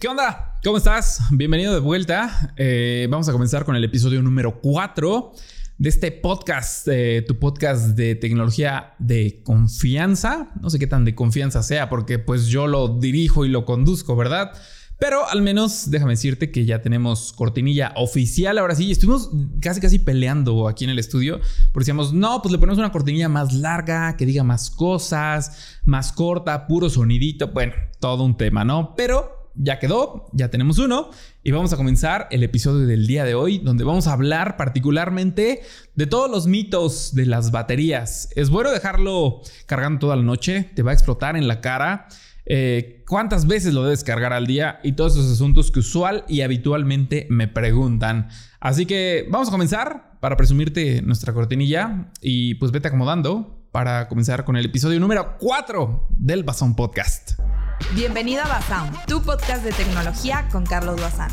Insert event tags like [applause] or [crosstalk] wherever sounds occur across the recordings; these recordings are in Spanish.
¿Qué onda? ¿Cómo estás? Bienvenido de vuelta. Eh, vamos a comenzar con el episodio número 4 de este podcast, eh, tu podcast de tecnología de confianza. No sé qué tan de confianza sea porque pues yo lo dirijo y lo conduzco, ¿verdad? Pero al menos déjame decirte que ya tenemos cortinilla oficial. Ahora sí, estuvimos casi casi peleando aquí en el estudio. Porque decíamos, no, pues le ponemos una cortinilla más larga, que diga más cosas, más corta, puro sonidito. Bueno, todo un tema, ¿no? Pero ya quedó, ya tenemos uno y vamos a comenzar el episodio del día de hoy donde vamos a hablar particularmente de todos los mitos de las baterías. Es bueno dejarlo cargando toda la noche, te va a explotar en la cara. Eh, cuántas veces lo debes cargar al día y todos esos asuntos que usual y habitualmente me preguntan. Así que vamos a comenzar para presumirte nuestra cortinilla y pues vete acomodando para comenzar con el episodio número 4 del Bazón Podcast. Bienvenido a Bazán, tu podcast de tecnología con Carlos Bazán.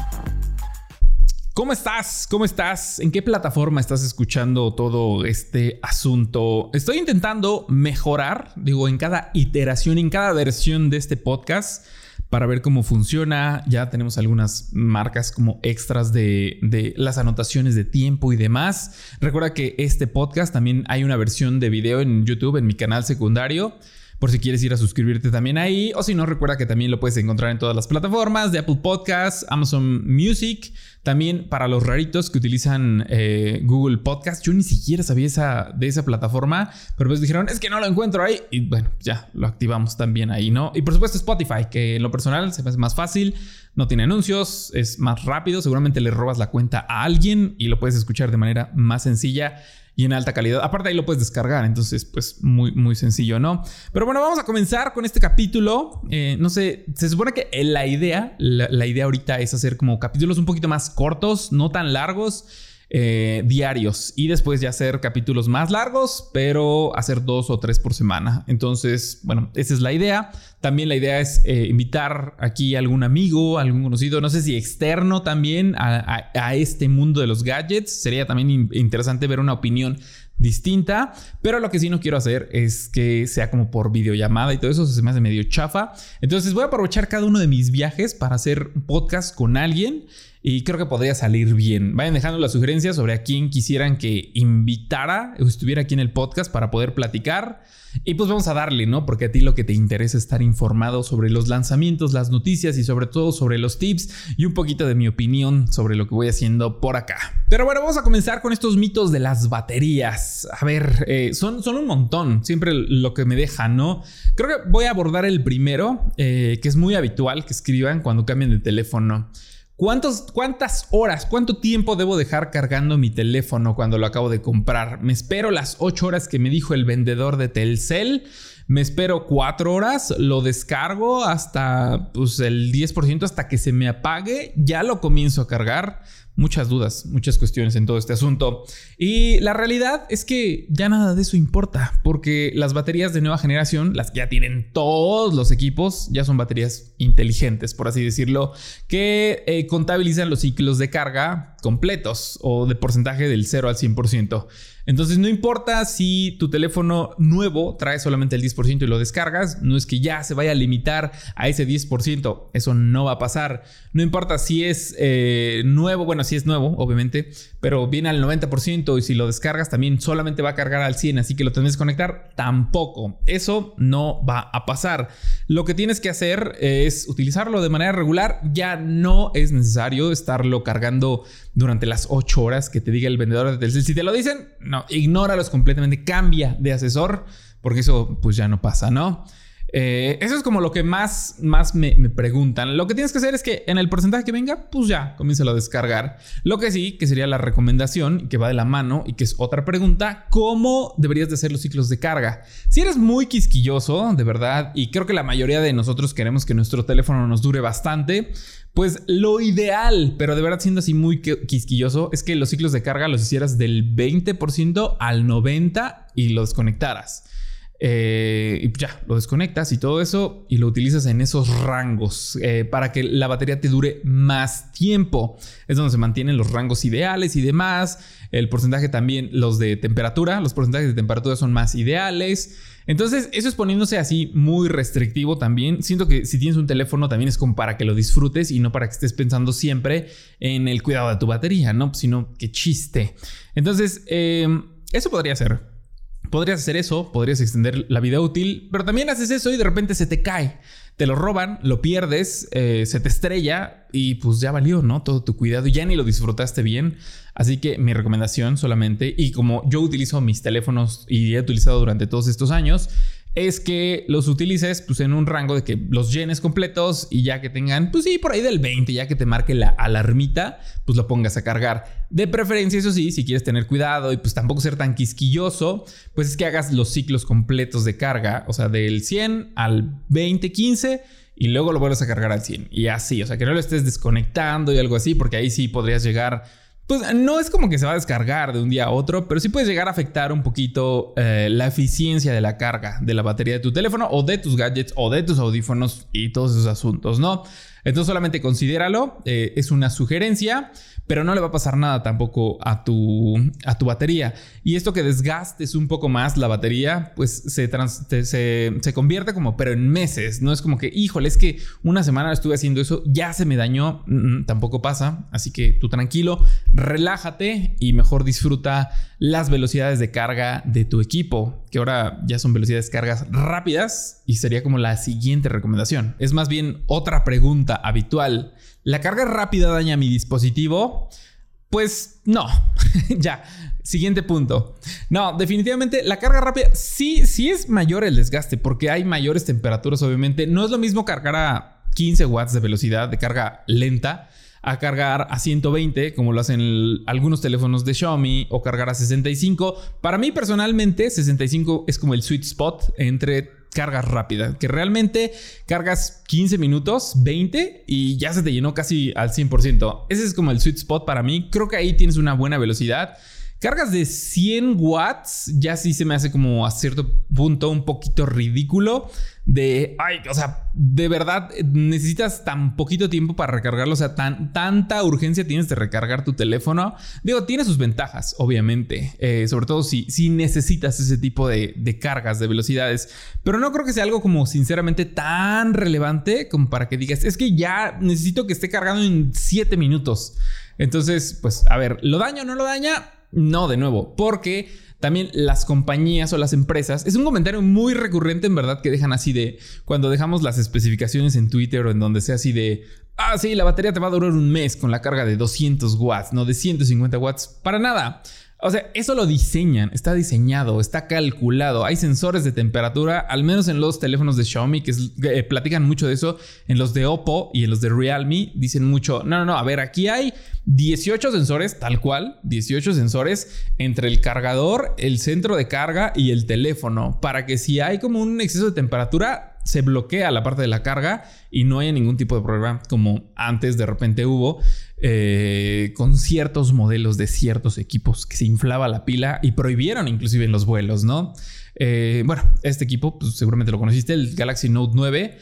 ¿Cómo estás? ¿Cómo estás? ¿En qué plataforma estás escuchando todo este asunto? Estoy intentando mejorar, digo, en cada iteración, en cada versión de este podcast para ver cómo funciona. Ya tenemos algunas marcas como extras de, las anotaciones de tiempo y demás. Recuerda que este podcast también hay una versión de video en YouTube, en mi canal secundario por si quieres ir a suscribirte también ahí. O si no, recuerda que también lo puedes encontrar en todas las plataformas de Apple Podcasts, Amazon Music, también para los raritos que utilizan eh, Google Podcast. Yo ni siquiera sabía de esa plataforma, pero pues dijeron, es que no lo encuentro ahí. Y bueno, ya lo activamos también ahí, ¿no? Y por supuesto Spotify, que en lo personal se me hace más fácil, no tiene anuncios, es más rápido, seguramente le robas la cuenta a alguien y lo puedes escuchar de manera más sencilla y en alta calidad. Aparte ahí lo puedes descargar, entonces pues muy, muy sencillo, ¿no? Pero bueno, vamos a comenzar con este capítulo. Eh, no sé, se supone que la idea, la idea ahorita es hacer como capítulos un poquito más cortos, no tan largos. Eh, diarios y después ya hacer capítulos más largos, pero hacer dos o tres por semana. Entonces, bueno, esa es la idea. También la idea es eh, invitar aquí a algún amigo, algún conocido, no sé si externo también a, este mundo de los gadgets. Sería también interesante ver una opinión distinta, pero lo que sí no quiero hacer es que sea como por videollamada y todo eso, se me hace medio chafa. Entonces voy a aprovechar cada uno de mis viajes para hacer un podcast con alguien y creo que podría salir bien. Vayan dejando las sugerencias sobre a quién quisieran que invitara o estuviera aquí en el podcast para poder platicar. Y pues vamos a darle, ¿no? Porque a ti lo que te interesa es estar informado sobre los lanzamientos, las noticias y sobre todo sobre los tips y un poquito de mi opinión sobre lo que voy haciendo por acá. Pero bueno, vamos a comenzar con estos mitos de las baterías. A ver, eh, son, son un montón, siempre lo que me deja, ¿no? Creo que voy a abordar el primero, eh, que es muy habitual que escriban cuando cambien de teléfono. ¿Cuántas horas, cuánto tiempo debo dejar cargando mi teléfono cuando lo acabo de comprar? ¿Me espero las 8 horas que me dijo el vendedor de Telcel? ¿Me espero 4 horas? ¿Lo descargo hasta pues, el 10% hasta que se me apague? ¿Ya lo comienzo a cargar? Muchas dudas, muchas cuestiones en todo este asunto. Y la realidad es que ya nada de eso importa, porque las baterías de nueva generación, las que ya tienen todos los equipos, ya son baterías inteligentes, por así decirlo, que eh, contabilizan los ciclos de carga completos o de porcentaje del 0 al 100%. Entonces no importa si tu teléfono nuevo trae solamente el 10% y lo descargas, no es que ya se vaya a limitar a ese 10%, eso no va a pasar. No importa si es eh, nuevo, bueno, si es nuevo, obviamente, pero viene al 90% y si lo descargas también solamente va a cargar al 100, así que lo tienes que conectar, tampoco. Eso no va a pasar. Lo que tienes que hacer es utilizarlo de manera regular, ya no es necesario estarlo cargando durante las 8 horas que te diga el vendedor de Telcel. Si te lo dicen, no, ignóralos completamente, cambia de asesor, porque eso pues ya no pasa, ¿no? Eh, eso es como lo que más, más me, preguntan. Lo que tienes que hacer es que en el porcentaje que venga, pues ya, comienza a descargar. Lo que sí, que sería la recomendación, que va de la mano y que es otra pregunta, ¿cómo deberías de hacer los ciclos de carga? Si eres muy quisquilloso, de verdad, y creo que la mayoría de nosotros queremos que nuestro teléfono nos dure bastante, pues lo ideal, pero de verdad siendo así muy quisquilloso, es que los ciclos de carga los hicieras del 20% al 90% y los desconectaras. Eh, y ya, lo desconectas y todo eso y lo utilizas en esos rangos eh, para que la batería te dure más tiempo. Es donde se mantienen los rangos ideales y demás. El porcentaje también, los de temperatura, los porcentajes de temperatura son más ideales. Entonces, eso es poniéndose así muy restrictivo también. Siento que si tienes un teléfono también es como para que lo disfrutes y no para que estés pensando siempre en el cuidado de tu batería, ¿no? Sino que chiste. Entonces, eh, eso podría ser. Podrías hacer eso, podrías extender la vida útil, pero también haces eso y de repente se te cae. Te lo roban, lo pierdes, eh, se te estrella y pues ya valió, ¿no? Todo tu cuidado ya ni lo disfrutaste bien. Así que mi recomendación solamente, y como yo utilizo mis teléfonos y he utilizado durante todos estos años, es que los utilices pues en un rango de que los llenes completos y ya que tengan, pues sí, por ahí del 20, ya que te marque la alarmita, pues lo pongas a cargar. De preferencia, eso sí, si quieres tener cuidado y pues tampoco ser tan quisquilloso, pues es que hagas los ciclos completos de carga, o sea, del 100 al 20, 15 y luego lo vuelves a cargar al 100 y así, o sea, que no lo estés desconectando y algo así, porque ahí sí podrías llegar pues no es como que se va a descargar de un día a otro, pero sí puedes llegar a afectar un poquito eh, la eficiencia de la carga de la batería de tu teléfono o de tus gadgets o de tus audífonos y todos esos asuntos, ¿no? Entonces solamente considéralo, eh, es una sugerencia pero no le va a pasar nada tampoco a tu, a tu batería. Y esto que desgastes un poco más la batería, pues se, se, convierte como, pero en meses. No es como que, híjole, es que una semana estuve haciendo eso, ya se me dañó. Mm, mm, tampoco pasa. Así que tú tranquilo, relájate y mejor disfruta las velocidades de carga de tu equipo, que ahora ya son velocidades de cargas rápidas y sería como la siguiente recomendación. Es más bien otra pregunta habitual. ¿La carga rápida daña mi dispositivo? Pues no, [laughs] ya, siguiente punto. No, definitivamente la carga rápida sí, sí es mayor el desgaste porque hay mayores temperaturas, obviamente. No es lo mismo cargar a 15 watts de velocidad de carga lenta a cargar a 120 como lo hacen algunos teléfonos de Xiaomi o cargar a 65. Para mí personalmente 65 es como el sweet spot entre carga rápida, que realmente cargas 15 minutos, 20 y ya se te llenó casi al 100%. Ese es como el sweet spot para mí. Creo que ahí tienes una buena velocidad. Cargas de 100 watts ya sí se me hace como a cierto punto un poquito ridículo. De, ay, o sea, de verdad necesitas tan poquito tiempo para recargarlo. O sea, tan, tanta urgencia tienes de recargar tu teléfono. Digo, tiene sus ventajas, obviamente. Eh, sobre todo si, si necesitas ese tipo de, de cargas, de velocidades. Pero no creo que sea algo como sinceramente tan relevante como para que digas, es que ya necesito que esté cargando en 7 minutos. Entonces, pues, a ver, ¿lo daño o no lo daña? No, de nuevo, porque también las compañías o las empresas, es un comentario muy recurrente en verdad que dejan así de, cuando dejamos las especificaciones en Twitter o en donde sea así de, ah, sí, la batería te va a durar un mes con la carga de 200 watts, no de 150 watts, para nada. O sea, eso lo diseñan, está diseñado, está calculado. Hay sensores de temperatura, al menos en los teléfonos de Xiaomi, que eh, platican mucho de eso. En los de Oppo y en los de Realme dicen mucho, no, no, no, a ver, aquí hay 18 sensores, tal cual, 18 sensores entre el cargador, el centro de carga y el teléfono, para que si hay como un exceso de temperatura, se bloquea la parte de la carga y no haya ningún tipo de problema como antes de repente hubo eh, con ciertos modelos de ciertos equipos que se inflaba la pila y prohibieron inclusive en los vuelos, ¿no? Eh, bueno, este equipo pues, seguramente lo conociste, el Galaxy Note 9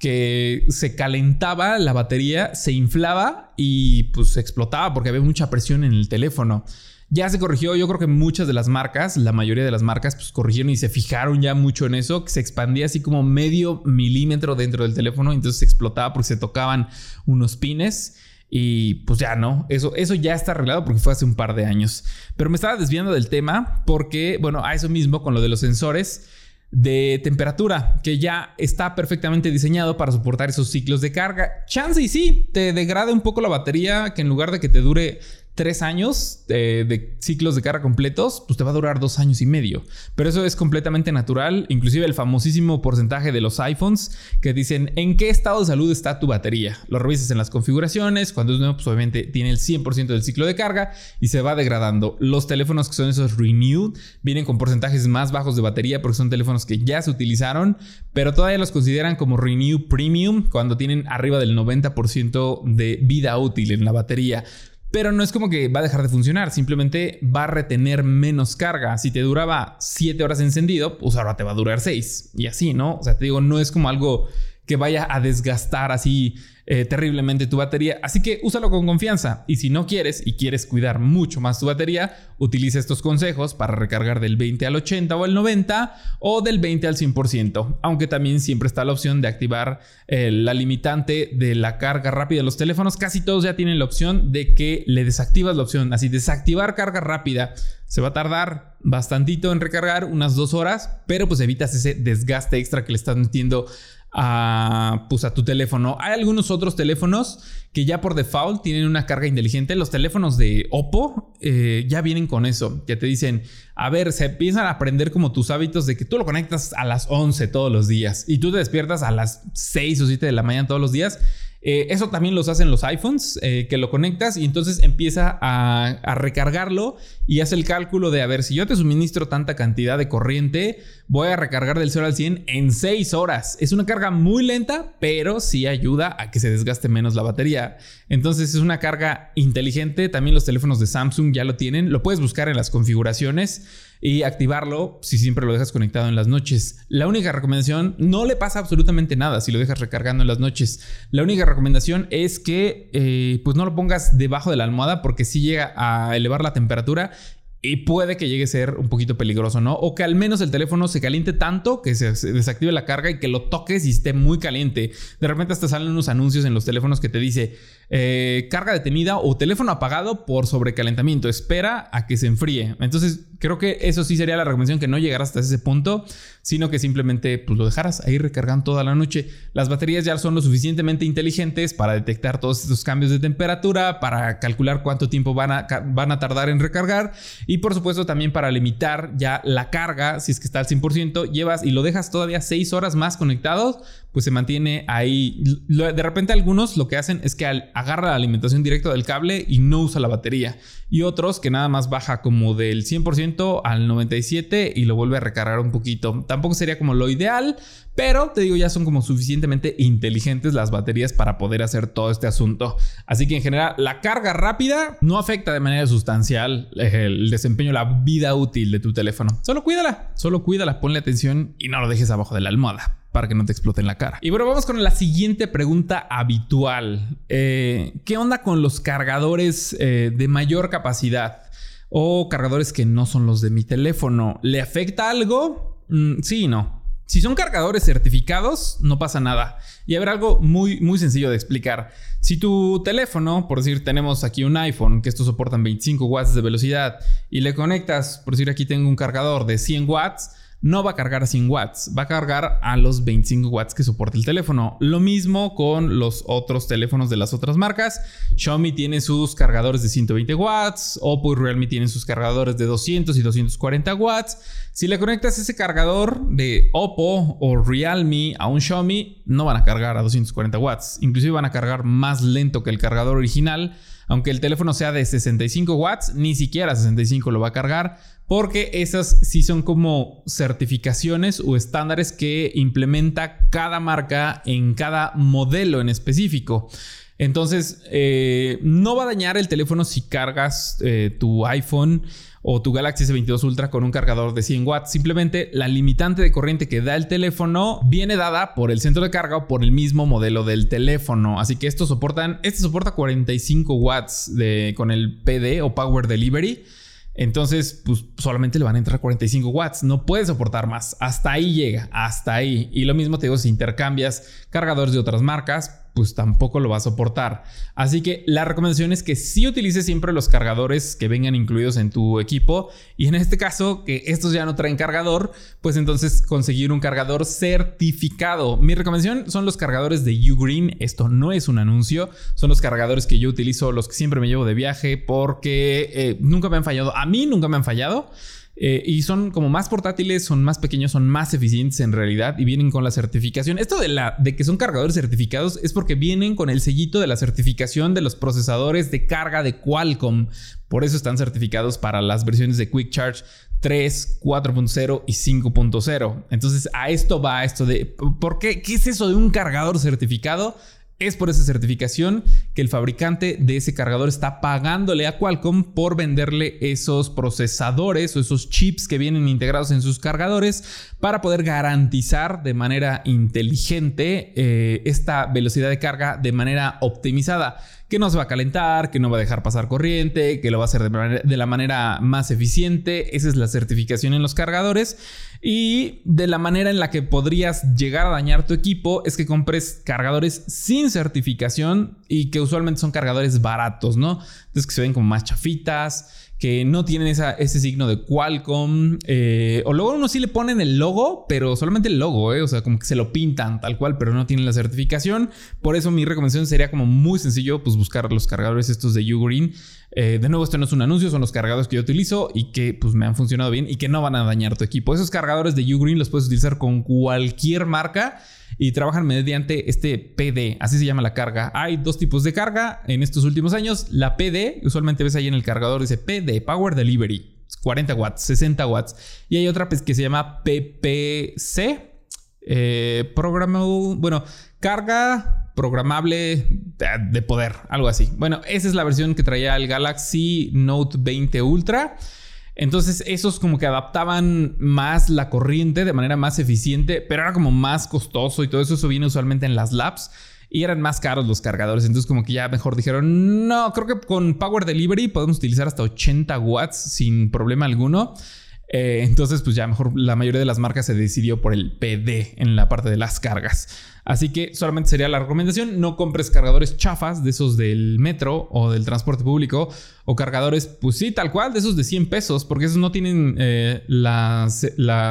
que se calentaba la batería, se inflaba y pues explotaba porque había mucha presión en el teléfono. Ya se corrigió, yo creo que muchas de las marcas, la mayoría de las marcas, pues corrigieron y se fijaron ya mucho en eso, que se expandía así como medio milímetro dentro del teléfono, entonces se explotaba porque se tocaban unos pines. Y pues ya no, eso, eso ya está arreglado porque fue hace un par de años. Pero me estaba desviando del tema porque, bueno, a eso mismo con lo de los sensores de temperatura, que ya está perfectamente diseñado para soportar esos ciclos de carga. Chance y sí, te degrada un poco la batería, que en lugar de que te dure tres años de, ciclos de carga completos, pues te va a durar dos años y medio. Pero eso es completamente natural. Inclusive el famosísimo porcentaje de los iPhones que dicen en qué estado de salud está tu batería. Lo revisas en las configuraciones. Cuando es nuevo, pues obviamente tiene el 100% del ciclo de carga y se va degradando. Los teléfonos que son esos renewed vienen con porcentajes más bajos de batería porque son teléfonos que ya se utilizaron, pero todavía los consideran como renew premium cuando tienen arriba del 90% de vida útil en la batería. Pero no es como que va a dejar de funcionar, simplemente va a retener menos carga. Si te duraba 7 horas encendido, pues ahora te va a durar 6 y así, ¿no? O sea, te digo, no es como algo que vaya a desgastar así eh, terriblemente tu batería. Así que úsalo con confianza. Y si no quieres y quieres cuidar mucho más tu batería, utiliza estos consejos para recargar del 20 al 80 o al 90 o del 20 al 100%. Aunque también siempre está la opción de activar eh, la limitante de la carga rápida de los teléfonos. Casi todos ya tienen la opción de que le desactivas la opción. Así, desactivar carga rápida. Se va a tardar bastantito en recargar, unas dos horas, pero pues evitas ese desgaste extra que le estás metiendo a, pues, a tu teléfono. Hay algunos otros teléfonos que ya por default tienen una carga inteligente. Los teléfonos de Oppo eh, ya vienen con eso, que te dicen, a ver, se empiezan a aprender como tus hábitos de que tú lo conectas a las 11 todos los días y tú te despiertas a las 6 o 7 de la mañana todos los días eh, eso también los hacen los iPhones, eh, que lo conectas y entonces empieza a, recargarlo y hace el cálculo de, a ver, si yo te suministro tanta cantidad de corriente, voy a recargar del 0 al 100 en 6 horas. Es una carga muy lenta, pero sí ayuda a que se desgaste menos la batería. Entonces es una carga inteligente, también los teléfonos de Samsung ya lo tienen, lo puedes buscar en las configuraciones y activarlo si siempre lo dejas conectado en las noches. La única recomendación, no le pasa absolutamente nada si lo dejas recargando en las noches. La única recomendación es que eh, pues no lo pongas debajo de la almohada porque si llega a elevar la temperatura y puede que llegue a ser un poquito peligroso, ¿no? O que al menos el teléfono se caliente tanto que se desactive la carga y que lo toques y esté muy caliente. De repente hasta salen unos anuncios en los teléfonos que te dice eh, carga detenida o teléfono apagado por sobrecalentamiento. Espera a que se enfríe. Entonces creo que eso sí sería la recomendación que no llegaras hasta ese punto, sino que simplemente pues, lo dejaras ahí recargando toda la noche. Las baterías ya son lo suficientemente inteligentes para detectar todos estos cambios de temperatura, para calcular cuánto tiempo van a, van a tardar en recargar y por supuesto también para limitar ya la carga, si es que está al 100%, llevas y lo dejas todavía 6 horas más conectados, pues se mantiene ahí. De repente algunos lo que hacen es que agarra la alimentación directa del cable y no usa la batería. Y otros que nada más baja como del 100% al 97% y lo vuelve a recargar un poquito. Tampoco sería como lo ideal, pero te digo, ya son como suficientemente inteligentes las baterías para poder hacer todo este asunto. Así que en general, la carga rápida no afecta de manera sustancial el desempeño, la vida útil de tu teléfono. Solo cuídala, solo cuídala, ponle atención y no lo dejes abajo de la almohada para que no te explote en la cara. Y bueno, vamos con la siguiente pregunta habitual. Eh, ¿Qué onda con los cargadores eh, de mayor capacidad? O cargadores que no son los de mi teléfono. ¿Le afecta algo? Mm, sí y no. Si son cargadores certificados, no pasa nada. Y ver, algo muy, muy sencillo de explicar. Si tu teléfono, por decir, tenemos aquí un iPhone, que estos soportan 25 watts de velocidad, y le conectas, por decir, aquí tengo un cargador de 100 watts, no va a cargar a 100 watts, va a cargar a los 25 watts que soporta el teléfono. Lo mismo con los otros teléfonos de las otras marcas. Xiaomi tiene sus cargadores de 120 watts, Oppo y Realme tienen sus cargadores de 200 y 240 watts. Si le conectas ese cargador de Oppo o Realme a un Xiaomi, no van a cargar a 240 watts. Inclusive van a cargar más lento que el cargador original. Aunque el teléfono sea de 65 watts, ni siquiera 65 lo va a cargar porque esas sí son como certificaciones o estándares que implementa cada marca en cada modelo en específico. Entonces, eh, no va a dañar el teléfono si cargas eh, tu iPhone o tu Galaxy S22 Ultra con un cargador de 100 watts. Simplemente la limitante de corriente que da el teléfono viene dada por el centro de carga o por el mismo modelo del teléfono. Así que estos soportan, este soporta 45 watts de, con el PD o Power Delivery. Entonces, pues solamente le van a entrar 45 watts. No puede soportar más. Hasta ahí llega, hasta ahí. Y lo mismo te digo si intercambias cargadores de otras marcas pues tampoco lo va a soportar. Así que la recomendación es que sí utilices siempre los cargadores que vengan incluidos en tu equipo y en este caso que estos ya no traen cargador, pues entonces conseguir un cargador certificado. Mi recomendación son los cargadores de Ugreen, esto no es un anuncio, son los cargadores que yo utilizo, los que siempre me llevo de viaje porque eh, nunca me han fallado, a mí nunca me han fallado. Eh, y son como más portátiles, son más pequeños, son más eficientes en realidad y vienen con la certificación. Esto de, la, de que son cargadores certificados es porque vienen con el sellito de la certificación de los procesadores de carga de Qualcomm. Por eso están certificados para las versiones de Quick Charge 3, 4.0 y 5.0. Entonces a esto va esto de... ¿Por qué? ¿Qué es eso de un cargador certificado? Es por esa certificación que el fabricante de ese cargador está pagándole a Qualcomm por venderle esos procesadores o esos chips que vienen integrados en sus cargadores para poder garantizar de manera inteligente eh, esta velocidad de carga de manera optimizada que no se va a calentar, que no va a dejar pasar corriente, que lo va a hacer de, la manera más eficiente. Esa es la certificación en los cargadores. Y de la manera en la que podrías llegar a dañar tu equipo es que compres cargadores sin certificación y que usualmente son cargadores baratos, ¿no? Entonces que se ven como más chafitas que no tienen ese signo de Qualcomm. Eh, o luego uno sí le ponen el logo, pero solamente el logo, eh, o sea, como que se lo pintan tal cual, pero no tienen la certificación. Por eso mi recomendación sería como muy sencillo, pues buscar los cargadores estos de Ugreen. Eh, de nuevo, esto no es un anuncio, son los cargadores que yo utilizo y que pues me han funcionado bien y que no van a dañar tu equipo. Esos cargadores de Ugreen los puedes utilizar con cualquier marca y trabajan mediante este PD, así se llama la carga. Hay dos tipos de carga en estos últimos años. La PD, usualmente ves ahí en el cargador, dice PD, Power Delivery, 40 watts, 60 watts. Y hay otra pues, que se llama PPC, eh, bueno, carga programable de poder, algo así. Bueno, esa es la versión que traía el Galaxy Note 20 Ultra. Entonces esos como que adaptaban más la corriente de manera más eficiente, pero era como más costoso y todo eso, eso viene usualmente en las labs y eran más caros los cargadores. Entonces como que ya mejor dijeron, no, creo que con Power Delivery podemos utilizar hasta 80 watts sin problema alguno. Eh, entonces pues ya mejor la mayoría de las marcas se decidió por el PD en la parte de las cargas. Así que solamente sería la recomendación, no compres cargadores chafas de esos del metro o del transporte público o cargadores, pues sí, tal cual, de esos de 100 pesos, porque esos no tienen eh, la,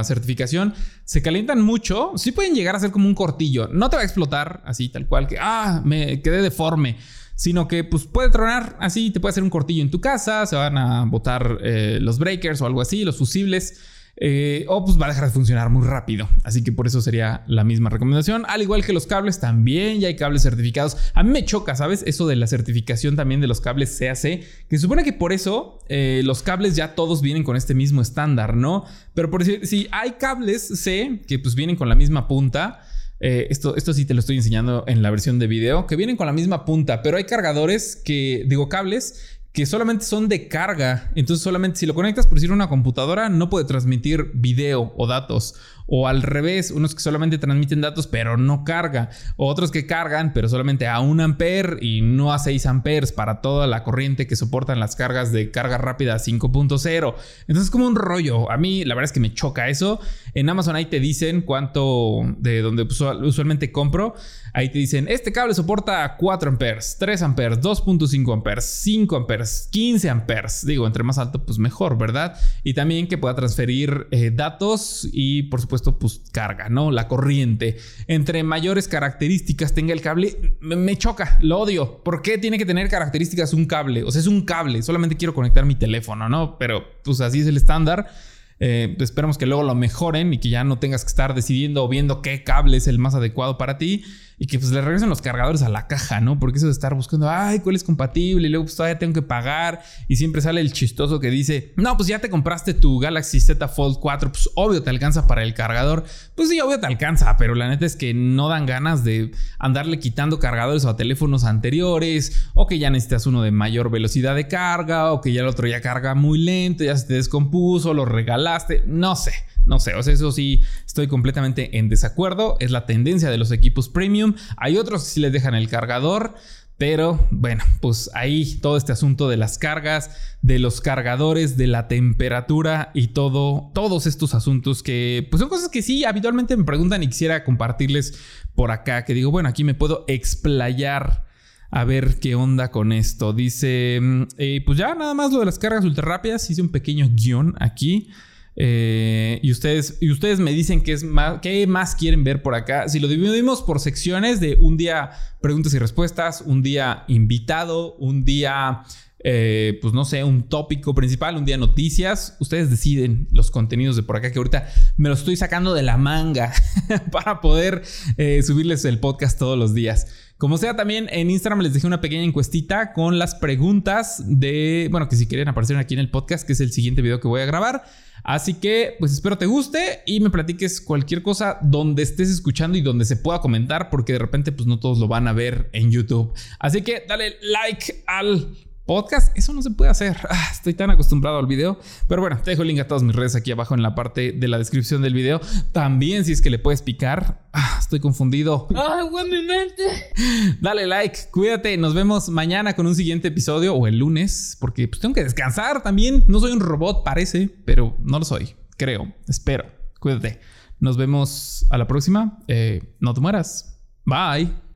certificación, se calientan mucho, sí pueden llegar a ser como un cortillo, no te va a explotar así, tal cual, que, ah, me quedé deforme sino que pues puede tronar así, te puede hacer un cortillo en tu casa, se van a botar eh, los breakers o algo así, los fusibles. Eh, o pues va a dejar de funcionar muy rápido. Así que por eso sería la misma recomendación. Al igual que los cables, también ya hay cables certificados. A mí me choca, ¿sabes? Eso de la certificación también de los cables CAC. Que supone que por eso eh, los cables ya todos vienen con este mismo estándar, ¿no? Pero por decir, si hay cables C que pues vienen con la misma punta. Eh, esto, esto sí te lo estoy enseñando en la versión de video, que vienen con la misma punta, pero hay cargadores que, digo, cables que solamente son de carga. Entonces solamente si lo conectas por decir una computadora no puede transmitir video o datos. O al revés, unos que solamente transmiten datos pero no carga. O otros que cargan pero solamente a 1 ampere y no a 6 amperes para toda la corriente que soportan las cargas de carga rápida 5.0. Entonces es como un rollo. A mí la verdad es que me choca eso. En Amazon ahí te dicen cuánto de donde usualmente compro. Ahí te dicen, este cable soporta 4 amperes, 3 amperes, 2.5 amperes, 5 amperes, 15 amperes. Digo, entre más alto, pues mejor, ¿verdad? Y también que pueda transferir eh, datos y, por supuesto, pues carga, ¿no? La corriente. Entre mayores características tenga el cable, me, me choca, lo odio. ¿Por qué tiene que tener características un cable? O sea, es un cable, solamente quiero conectar mi teléfono, ¿no? Pero, pues así es el estándar. Eh, esperemos que luego lo mejoren y que ya no tengas que estar decidiendo o viendo qué cable es el más adecuado para ti y que pues le regresen los cargadores a la caja, ¿no? Porque eso de estar buscando, ay, ¿cuál es compatible? Y luego pues todavía tengo que pagar y siempre sale el chistoso que dice, no, pues ya te compraste tu Galaxy Z Fold 4, pues obvio te alcanza para el cargador. Pues sí, obvio te alcanza, pero la neta es que no dan ganas de andarle quitando cargadores a teléfonos anteriores o que ya necesitas uno de mayor velocidad de carga o que ya el otro ya carga muy lento, ya se te descompuso, lo regalaste, no sé. No sé, o sea, eso sí estoy completamente en desacuerdo. Es la tendencia de los equipos premium. Hay otros que sí les dejan el cargador. Pero bueno, pues ahí todo este asunto de las cargas, de los cargadores, de la temperatura y todo, todos estos asuntos que pues son cosas que sí habitualmente me preguntan y quisiera compartirles por acá, que digo, bueno, aquí me puedo explayar a ver qué onda con esto. Dice, mm, eh, pues ya nada más lo de las cargas ultra rápidas, hice un pequeño guion aquí. Eh, y, ustedes, y ustedes me dicen qué, es más, qué más quieren ver por acá. Si lo dividimos por secciones de un día preguntas y respuestas, un día invitado, un día, eh, pues no sé, un tópico principal, un día noticias, ustedes deciden los contenidos de por acá que ahorita me lo estoy sacando de la manga [laughs] para poder eh, subirles el podcast todos los días. Como sea, también en Instagram les dejé una pequeña encuestita con las preguntas de, bueno, que si quieren aparecer aquí en el podcast, que es el siguiente video que voy a grabar. Así que, pues espero te guste y me platiques cualquier cosa donde estés escuchando y donde se pueda comentar, porque de repente, pues no todos lo van a ver en YouTube. Así que dale like al podcast, eso no se puede hacer. [laughs] Ah, estoy tan acostumbrado al video. Pero bueno, te dejo el link a todas mis redes aquí abajo en la parte de la descripción del video. También si es que le puedes picar. Ah, estoy confundido. [laughs] ¡Ay, mi mente! Dale like, cuídate. Nos vemos mañana con un siguiente episodio o el lunes, porque pues tengo que descansar también. No soy un robot, parece, pero no lo soy. Creo, espero. Cuídate. Nos vemos a la próxima. Eh, no te mueras. Bye.